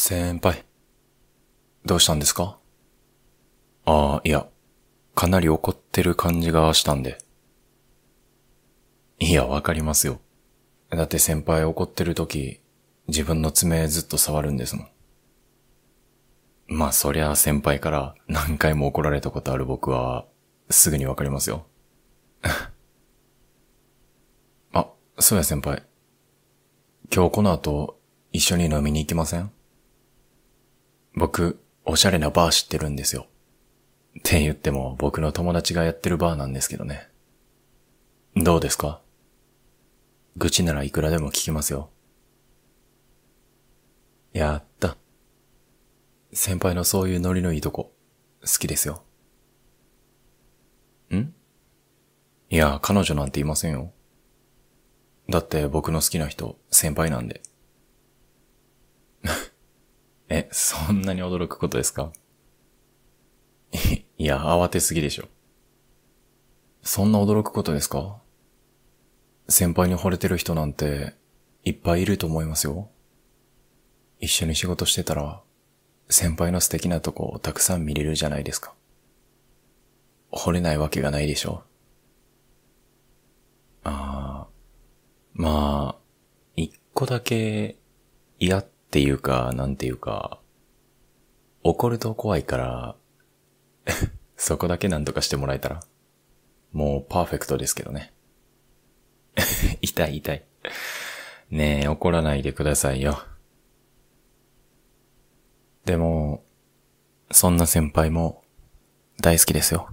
先輩。どうしたんですか？ああ、いや、かなり怒ってる感じがしたんで。いや、わかりますよ。だって先輩怒ってる時、自分の爪ずっと触るんですもん。まあそりゃ先輩から何回も怒られたことある僕は、すぐにわかりますよ。あ、そうや先輩。今日この後、一緒に飲みに行きません？僕、おしゃれなバー知ってるんですよ。って言っても僕の友達がやってるバーなんですけどね。どうですか？愚痴ならいくらでも聞きますよ。やった。先輩のそういうノリのいいとこ、好きですよ。ん？いや、彼女なんていませんよ。だって僕の好きな人、先輩なんで。そんなに驚くことですか？いや、慌てすぎでしょ。そんな驚くことですか？先輩に惚れてる人なんて、いっぱいいると思いますよ。一緒に仕事してたら、先輩の素敵なとこをたくさん見れるじゃないですか。惚れないわけがないでしょ。ああ、まあ、一個だけ嫌っっていうか、なんていうか、怒ると怖いから、そこだけなんとかしてもらえたら、もうパーフェクトですけどね。痛い痛い。ねえ、怒らないでくださいよ。でも、そんな先輩も大好きですよ。